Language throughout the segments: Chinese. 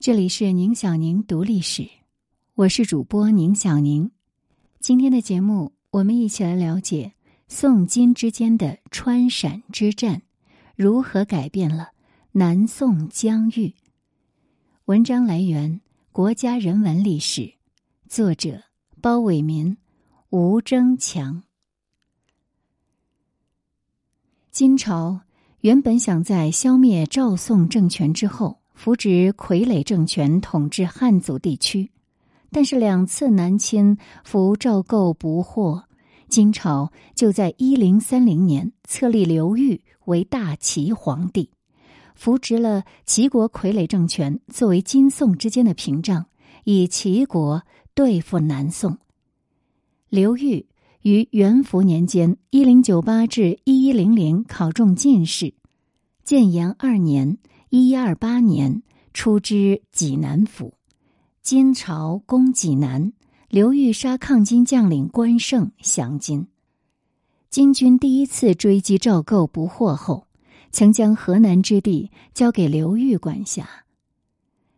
这里是宁小宁读历史，我是主播宁小宁。今天的节目，我们一起来了解宋金之间的川陕之战如何改变了南宋疆域。文章来源《国家人文历史》，作者包伟民、吴征强。金朝原本想在消灭赵宋政权之后。扶植傀儡政权统治汉族地区，但是两次南侵扶赵构不获，金朝就在一零三零年册立刘裕为大齐皇帝，扶植了齐国傀儡政权作为金宋之间的屏障，以齐国对付南宋。刘裕于元符年间（一零九八至一一零零）考中进士，建炎二年。一一二八年，出知济南府。金朝攻济南，刘裕杀抗金将领关胜降金。金军第一次追击赵构不获后，曾将河南之地交给刘裕管辖。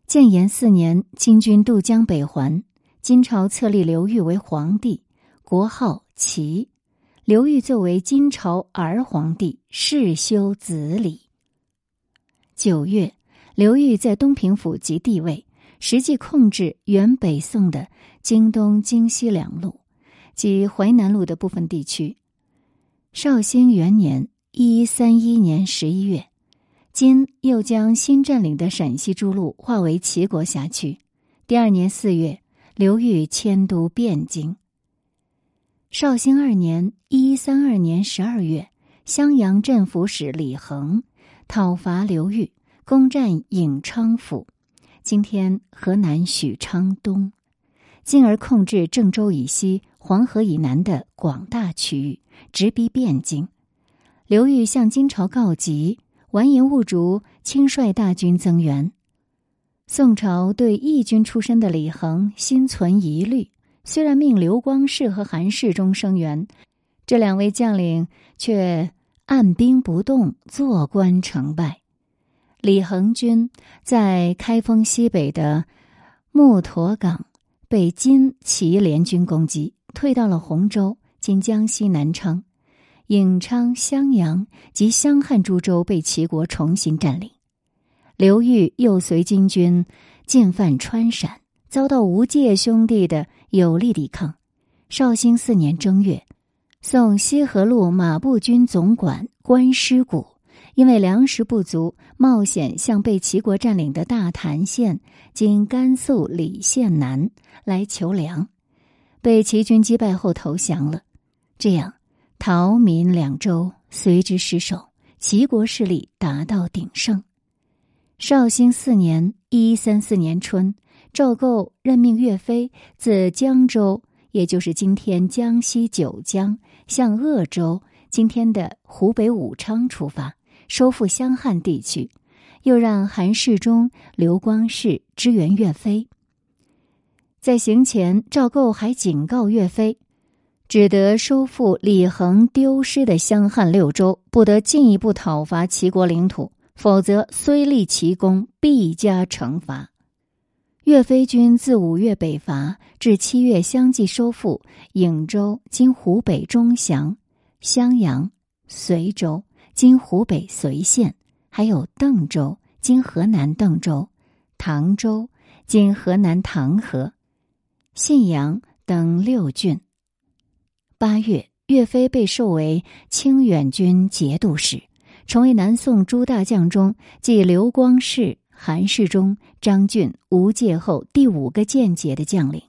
建炎四年，金军渡江北还，金朝册立刘裕为皇帝，国号齐。刘裕作为金朝儿皇帝，世修子礼。九月，刘裕在东平府即帝位，实际控制原北宋的京东、京西两路及淮南路的部分地区。绍兴元年（一一三一年）十一月，金又将新占领的陕西诸路划为齐国辖区。第二年四月，刘裕迁都汴京。绍兴二年（一三二年）十二月，襄阳镇抚使李恒。讨伐刘裕，攻占颍昌府（今天河南许昌东），进而控制郑州以西、黄河以南的广大区域，直逼汴京。刘裕向金朝告急，完颜兀竹亲率大军增援。宋朝对义军出身的李恒心存疑虑，虽然命刘光世和韩世忠声援，这两位将领却。按兵不动，坐观成败。李恒军在开封西北的木沱港被金齐联军攻击，退到了洪州（今江西南昌）。颍昌、襄阳及襄汉诸州被齐国重新占领。刘裕又随金军进犯川陕，遭到吴界兄弟的有力抵抗。绍兴四年正月。宋西河路马步军总管关师古，因为粮食不足，冒险向被齐国占领的大潭县（今甘肃礼县南）来求粮，被齐军击败后投降了。这样，逃民两州随之失守，齐国势力达到鼎盛。绍兴四年（一三四年）春，赵构任命岳飞自江州。也就是今天江西九江向鄂州（今天的湖北武昌）出发，收复襄汉地区，又让韩世忠、刘光世支援岳飞。在行前，赵构还警告岳飞，只得收复李恒丢失的襄汉六州，不得进一步讨伐齐国领土，否则虽立奇功，必加惩罚。岳飞军自五月北伐，至七月相继收复颍州（今湖北钟祥）、襄阳、随州（今湖北随县），还有邓州（今河南邓州）、唐州（今河南唐河）、信阳等六郡。八月，岳飞被授为清远军节度使，成为南宋诸大将中继刘光世。韩世忠、张俊、吴介后第五个间谍的将领，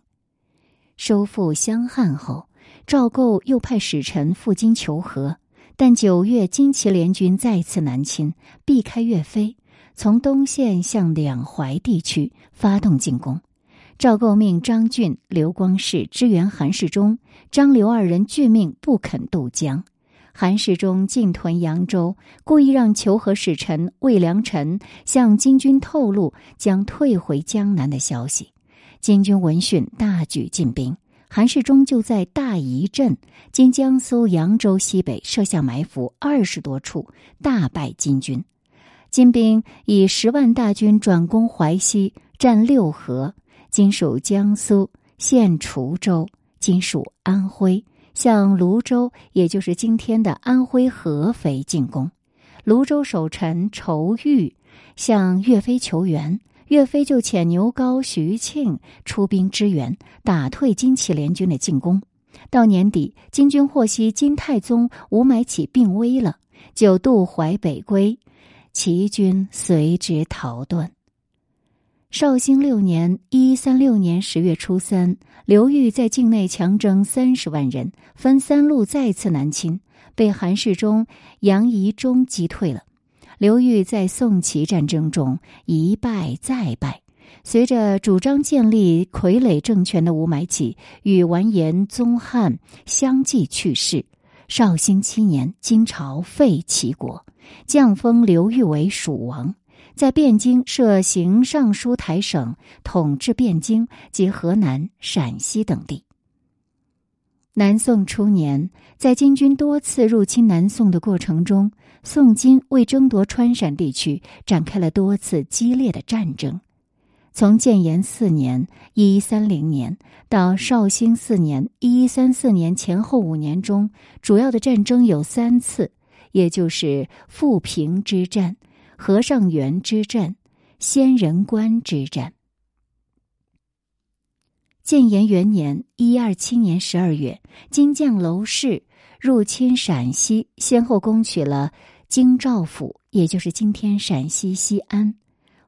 收复襄汉后，赵构又派使臣赴京求和。但九月，金齐联军再次南侵，避开岳飞，从东线向两淮地区发动进攻。赵构命张俊、刘光世支援韩世忠，张刘二人拒命不肯渡江。韩世忠进屯扬州，故意让求和使臣魏良臣向金军透露将退回江南的消息。金军闻讯大举进兵，韩世忠就在大宜镇（今江苏扬州西北）设下埋伏二十多处，大败金军。金兵以十万大军转攻淮西，占六合，今属江苏，现滁州，今属安徽，向泸州，也就是今天的安徽合肥进攻。泸州守臣仇玉向岳飞求援，岳飞就遣牛皋、徐庆出兵支援，打退金祁联军的进攻。到年底，金军获悉金太宗吴买起病危了，就渡淮北归，齐军随之逃遁。绍兴六年（一三六年）十月初三，刘裕在境内强征三十万人，分三路再次南侵，被韩世忠、杨仪忠击退了。刘裕在宋齐战争中一败再败。随着主张建立傀儡政权的吴买起与完颜宗翰相继去世，绍兴七年，金朝废齐国，降封刘裕为蜀王，在汴京设行尚书台省，统治汴京及河南、陕西等地。南宋初年，在金军多次入侵南宋的过程中，宋金为争夺川陕地区，展开了多次激烈的战争。从建炎四年（一一三零年）到绍兴四年（一一三四年）前后五年中，主要的战争有三次，也就是富平之战、和尚原之战、仙人关之战。建炎元年（一二七年）十二月，金将娄氏入侵陕西，先后攻取了京兆府，也就是今天陕西西安、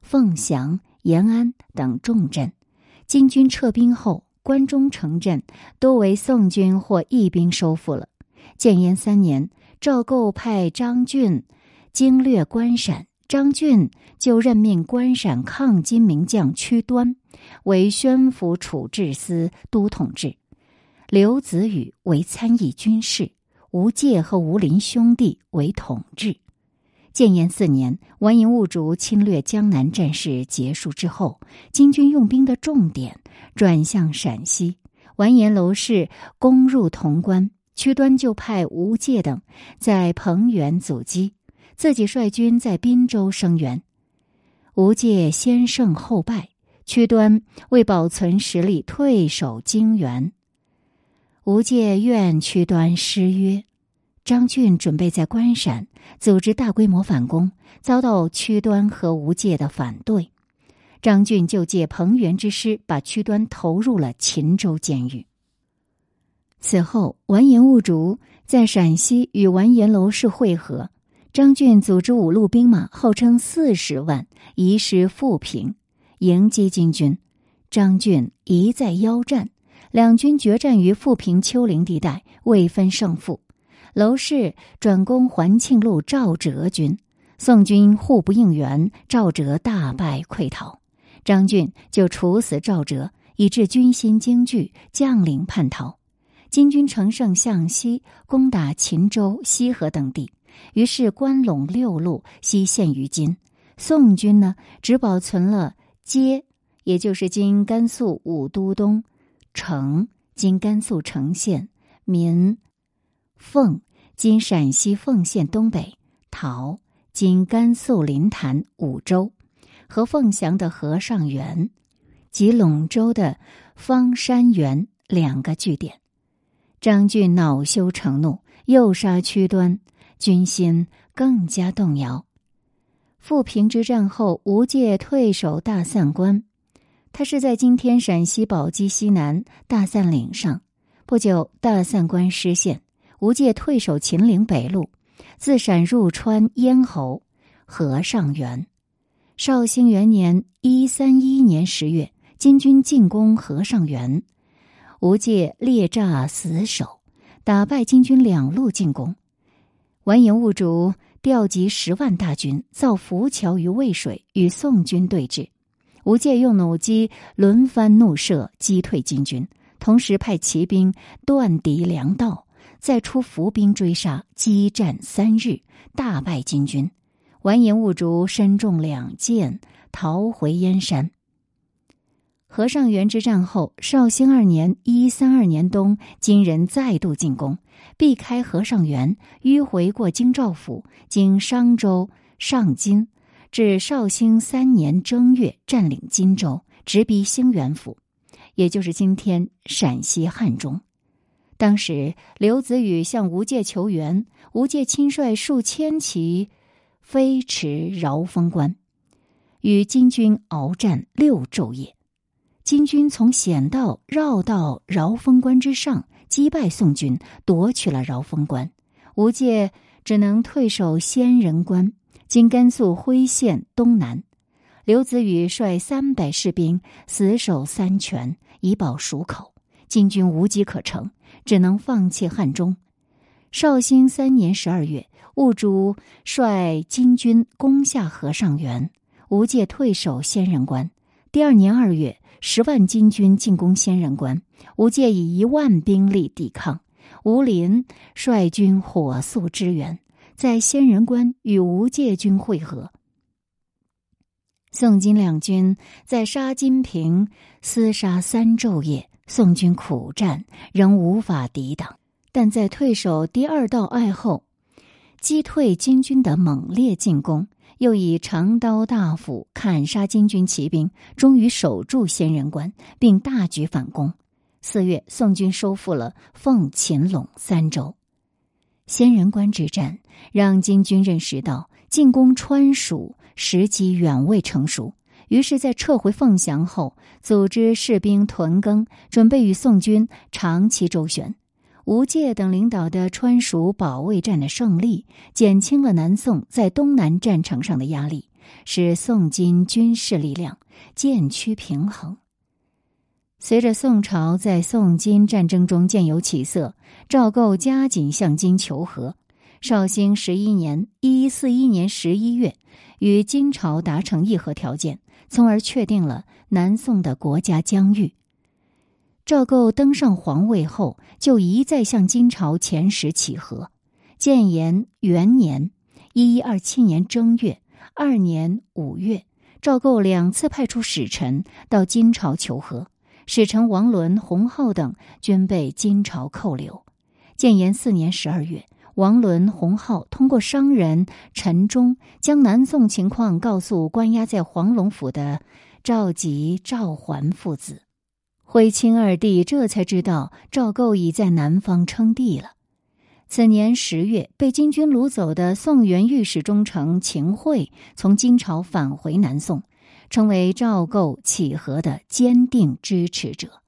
凤翔。延安等重镇，金军撤兵后，关中城镇多为宋军或义兵收复了。建炎三年，赵构派张俊经略关陕，张俊就任命关陕抗金名将屈端为宣抚处置司都统制，刘子宇为参议军事，吴介和吴林兄弟为统治。建炎四年，完颜兀术侵略江南战事结束之后，金军用兵的重点转向陕西。完颜娄氏攻入潼关，屈端就派吴介等在彭原阻击，自己率军在滨州声援。吴介先胜后败，屈端为保存实力，退守泾原。吴介愿屈端失约。张俊准备在关陕组织大规模反攻，遭到屈端和吴界的反对。张俊就借彭元之师，把屈端投入了秦州监狱。此后，完颜兀竹在陕西与完颜娄氏会合，张俊组织五路兵马，号称四十万，移师富平，迎击金军。张俊一再邀战，两军决战于富平丘陵地带，未分胜负。娄氏转攻环庆路赵哲军，宋军互不应援，赵哲大败溃逃。张俊就处死赵哲，以致军心惊惧，将领叛逃。金军乘胜向西攻打秦州、西河等地，于是关陇六路西陷于金。宋军呢，只保存了街，也就是今甘肃武都东城，今甘肃城县民。凤，今陕西凤县东北；陶，今甘肃临潭五州；和凤翔的和尚原，及陇州的方山原两个据点。张俊恼羞成怒，又杀屈端，军心更加动摇。富平之战后，吴介退守大散关，他是在今天陕西宝鸡西南大散岭上。不久，大散关失陷。吴介退守秦岭北路，自陕入川咽喉，和尚原。绍兴元年（一三一一年）十月，金军进攻和尚原，吴介列栅死守，打败金军两路进攻。完颜兀竹调集十万大军，造浮桥于渭水，与宋军对峙。吴介用弩机轮番怒射，击退金军，同时派骑兵断敌粮道。再出伏兵追杀，激战三日，大败金军。完颜兀竹身中两箭，逃回燕山。和尚原之战后，绍兴二年（一三二年）冬，金人再度进攻，避开和尚原，迂回过京兆府，经商州、上金，至绍兴三年正月，占领荆州，直逼兴元府，也就是今天陕西汉中。当时刘子宇向吴介求援，吴介亲率数千骑飞驰饶峰关，与金军鏖战六昼夜。金军从险道绕到饶峰关之上，击败宋军，夺取了饶峰关。吴介只能退守仙人关，今甘肃徽县东南。刘子宇率三百士兵死守三泉，以保蜀口。金军无机可乘。只能放弃汉中。绍兴三年十二月，兀主率金军攻下和尚原，吴介退守仙人关。第二年二月，十万金军进攻仙人关，吴介以一万兵力抵抗。吴林率军火速支援，在仙人关与吴介军会合。宋金两军在沙金坪厮杀三昼夜。宋军苦战，仍无法抵挡，但在退守第二道隘后，击退金军的猛烈进攻，又以长刀大斧砍杀金军骑兵，终于守住仙人关，并大举反攻。四月，宋军收复了凤、秦、陇三州。仙人关之战让金军认识到进攻川蜀时机远未成熟。于是，在撤回凤翔后，组织士兵屯耕，准备与宋军长期周旋。吴介等领导的川蜀保卫战的胜利，减轻了南宋在东南战场上的压力，使宋金军事力量渐趋平衡。随着宋朝在宋金战争中渐有起色，赵构加紧向金求和。绍兴十一年（一一四一年）十一月，与金朝达成议和条件。从而确定了南宋的国家疆域。赵构登上皇位后，就一再向金朝遣使乞和。建炎元年（一一二七年）正月、二年五月，赵构两次派出使臣到金朝求和，使臣王伦、洪浩等均被金朝扣留。建炎四年十二月。王伦、洪浩通过商人陈忠，将南宋情况告诉关押在黄龙府的赵佶、赵桓父子。徽钦二帝这才知道赵构已在南方称帝了。次年十月，被金军掳走的宋元御史中丞秦桧从金朝返回南宋，成为赵构乞和的坚定支持者。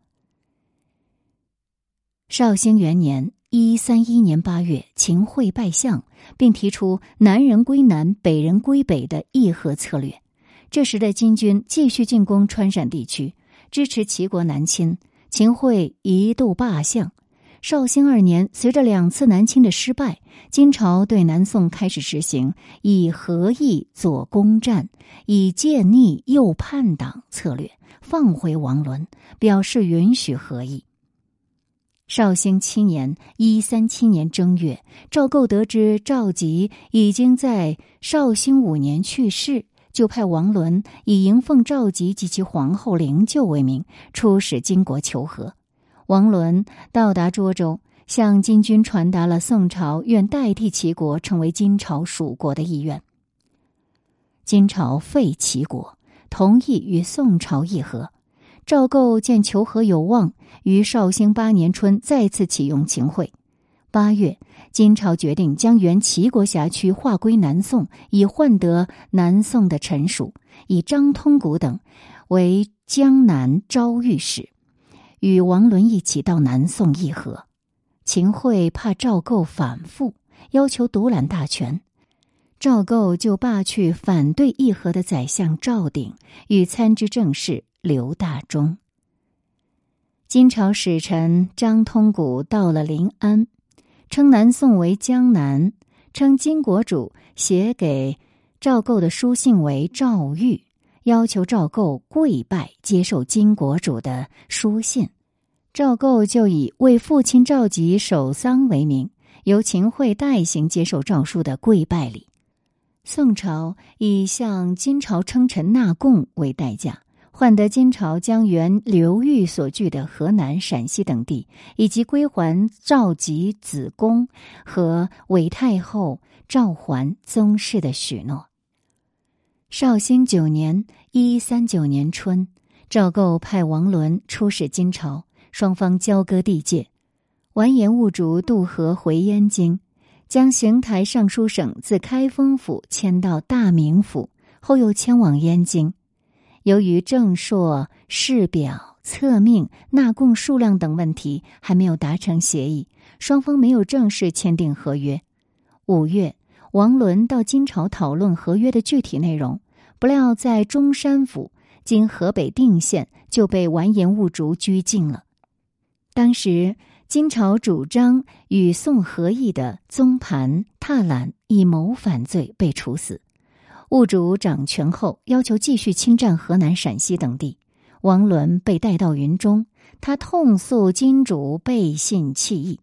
绍兴元年。一三一年八月，秦桧拜相，并提出“南人归南，北人归北”的议和策略。这时的金军继续进攻川陕地区，支持齐国南侵。秦桧一度罢相。绍兴二年，随着两次南侵的失败，金朝对南宋开始实行以和议左攻战，以借逆右叛党策略，放回王伦，表示允许和议。绍兴七年（一三七年）正月，赵构得知赵佶已经在绍兴五年去世，就派王伦以迎奉赵佶及其皇后灵柩为名，出使金国求和。王伦到达涿州，向金军传达了宋朝愿代替齐国成为金朝属国的意愿。金朝废齐国，同意与宋朝议和。赵构见求和有望，于绍兴八年春再次启用秦桧。八月，金朝决定将原齐国辖区划归南宋，以换得南宋的臣属，以张通古等为江南招御史，与王伦一起到南宋议和。秦桧怕赵构反复，要求独揽大权，赵构就罢去反对议和的宰相赵鼎与参知政事。刘大中，金朝使臣张通古到了临安，称南宋为江南，称金国主写给赵构的书信为赵玉，要求赵构跪拜接受金国主的书信。赵构就以为父亲赵佶守丧为名，由秦桧代行接受诏书的跪拜礼。宋朝以向金朝称臣纳贡为代价。换得金朝将原刘裕所据的河南、陕西等地，以及归还赵吉子宫和韦太后赵桓宗室的许诺。绍兴九年（一三九年）春，赵构派王伦出使金朝，双方交割地界。完颜兀竹渡河回燕京，将邢台尚书省自开封府迁到大名府，后又迁往燕京。由于正朔、事表、册命、纳贡数量等问题还没有达成协议，双方没有正式签订合约。五月，王伦到金朝讨论合约的具体内容，不料在中山府。经河北定县就被完颜兀竹拘禁了。当时金朝主张与宋和议的宗盘、踏懒以谋反罪被处死。物主掌权后，要求继续侵占河南、陕西等地。王伦被带到云中，他痛诉金主背信弃义。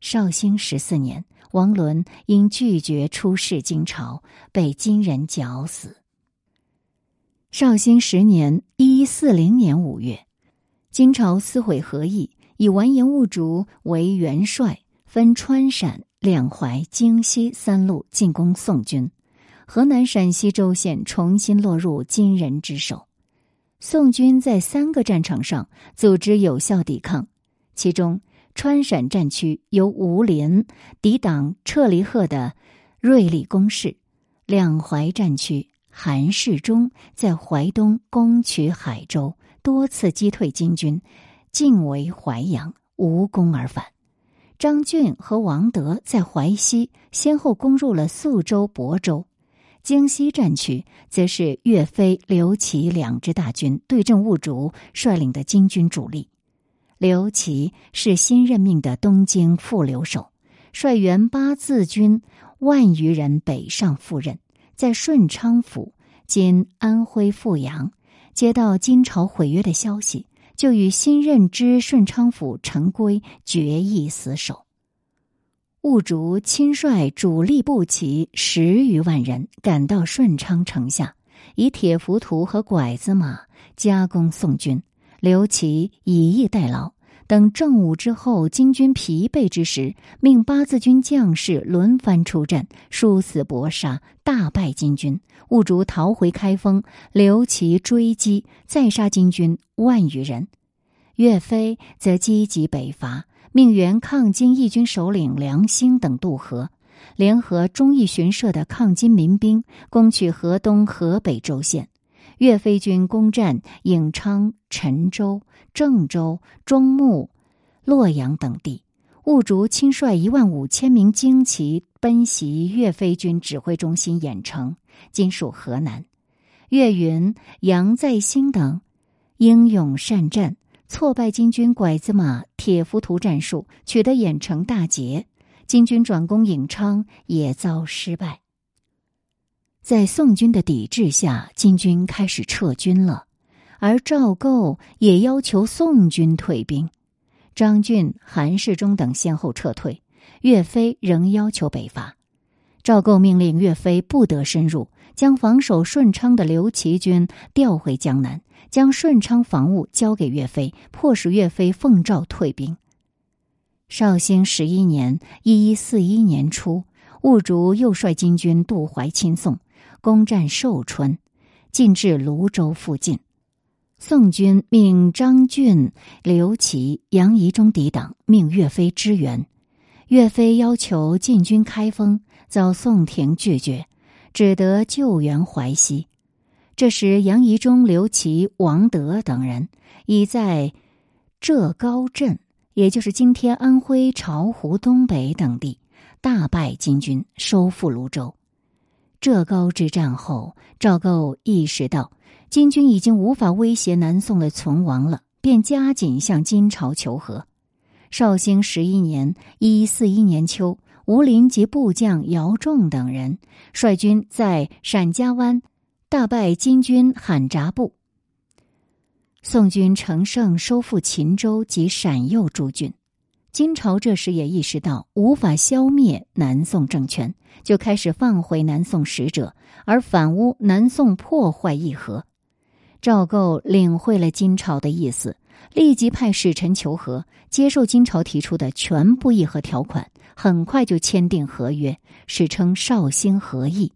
绍兴十四年，王伦因拒绝出仕金朝，被金人绞死。绍兴十年（一一四零年）五月，金朝撕毁和议，以完颜兀竹为元帅，分川陕两淮京西三路进攻宋军，河南、陕西州县重新落入金人之手。宋军在三个战场上组织有效抵抗，其中川陕战区由吴林抵挡撤离贺的锐利攻势，两淮战区。韩世忠在淮东攻取海州，多次击退金军，进围淮阳，无功而返。张俊和王德在淮西先后攻入了宿州、亳州。京西战区则是岳飞、刘琦两支大军对阵兀竹率领的金军主力。刘琦是新任命的东京副留守，率原八字军万余人北上赴任。在顺昌府（今安徽阜阳）接到金朝毁约的消息，就与新任之顺昌府陈规决议死守。兀竹亲率主力步骑十余万人赶到顺昌城下，以铁浮屠和拐子马加攻宋军，刘琦以逸待劳。等正午之后，金军疲惫之时，命八字军将士轮番出战，殊死搏杀，大败金军。兀竹逃回开封，刘琦追击，再杀金军万余人。岳飞则积极北伐，命原抗金义军首领梁兴等渡河，联合忠义巡社的抗金民兵，攻取河东、河北州县。岳飞军攻占颍昌、陈州、郑州、中牟、洛阳等地。兀竹亲率一万五千名精骑奔袭岳飞军指挥中心郾城，今属河南。岳云、杨再兴等英勇善战，挫败金军拐子马、铁浮屠战术，取得郾城大捷。金军转攻颍昌，也遭失败。在宋军的抵制下，金军开始撤军了，而赵构也要求宋军退兵。张俊、韩世忠等先后撤退，岳飞仍要求北伐。赵构命令岳飞不得深入，将防守顺昌的刘琦军调回江南，将顺昌防务交给岳飞，迫使岳飞奉诏退兵。绍兴十一年（一一四一年）初，兀竹又率金军渡淮亲宋。攻占寿春，进至泸州附近。宋军命张俊、刘琦、杨仪中抵挡，命岳飞支援。岳飞要求进军开封，遭宋廷拒绝，只得救援淮西。这时，杨仪中、刘琦、王德等人已在浙高镇，也就是今天安徽巢湖东北等地，大败金军，收复泸州。浙高之战后，赵构意识到金军已经无法威胁南宋的存亡了，便加紧向金朝求和。绍兴十一年（一一四一年）秋，吴林及部将姚仲等人率军在陕家湾大败金军罕札部。宋军乘胜收复秦州及陕右诸郡。金朝这时也意识到无法消灭南宋政权，就开始放回南宋使者，而反诬南宋破坏议和。赵构领会了金朝的意思，立即派使臣求和，接受金朝提出的全部议和条款，很快就签订合约，史称绍兴和议。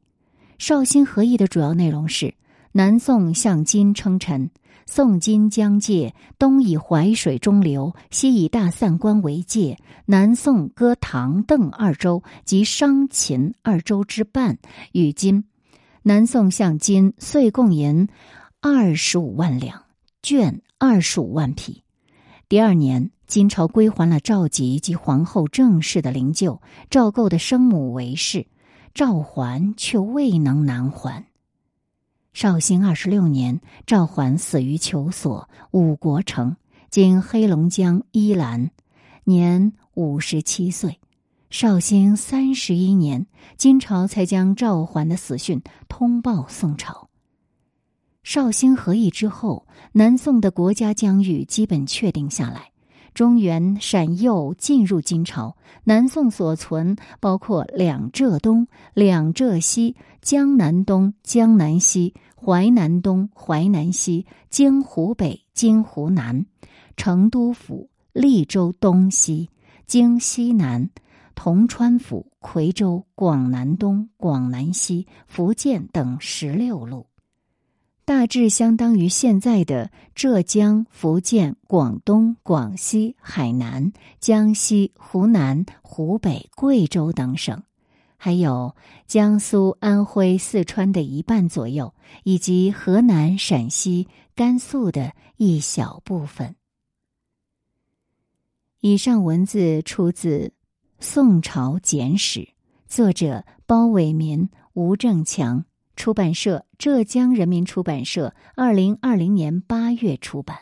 绍兴和议的主要内容是：南宋向金称臣，宋金疆界，东以淮水中流，西以大散关为界，南宋割唐邓二州及商秦二州之半与金。南宋向金岁贡银二十五万两，绢二十五万匹。第二年，金朝归还了赵佶及皇后郑氏的灵柩，赵构的生母韦氏，赵桓却未能南还。绍兴二十六年，赵桓死于求索五国城（今黑龙江依兰），年五十七岁。绍兴三十一年，金朝才将赵桓的死讯通报宋朝。绍兴和议之后，南宋的国家疆域基本确定下来。中原陕右进入金朝，南宋所存包括两浙东、两浙西、江南东、江南西、淮南东、淮南西、京湖北、京湖南、成都府、利州东西、京西南、铜川府、夔州、广南东、广南西、福建等十六路。大致相当于现在的浙江、福建、广东、广西、海南、江西、湖南、湖北、贵州等省，还有江苏、安徽、四川的一半左右，以及河南、陕西、甘肃的一小部分。以上文字出自《宋朝简史》，作者包伟民、吴正强。出版社：浙江人民出版社，二零二零年八月出版。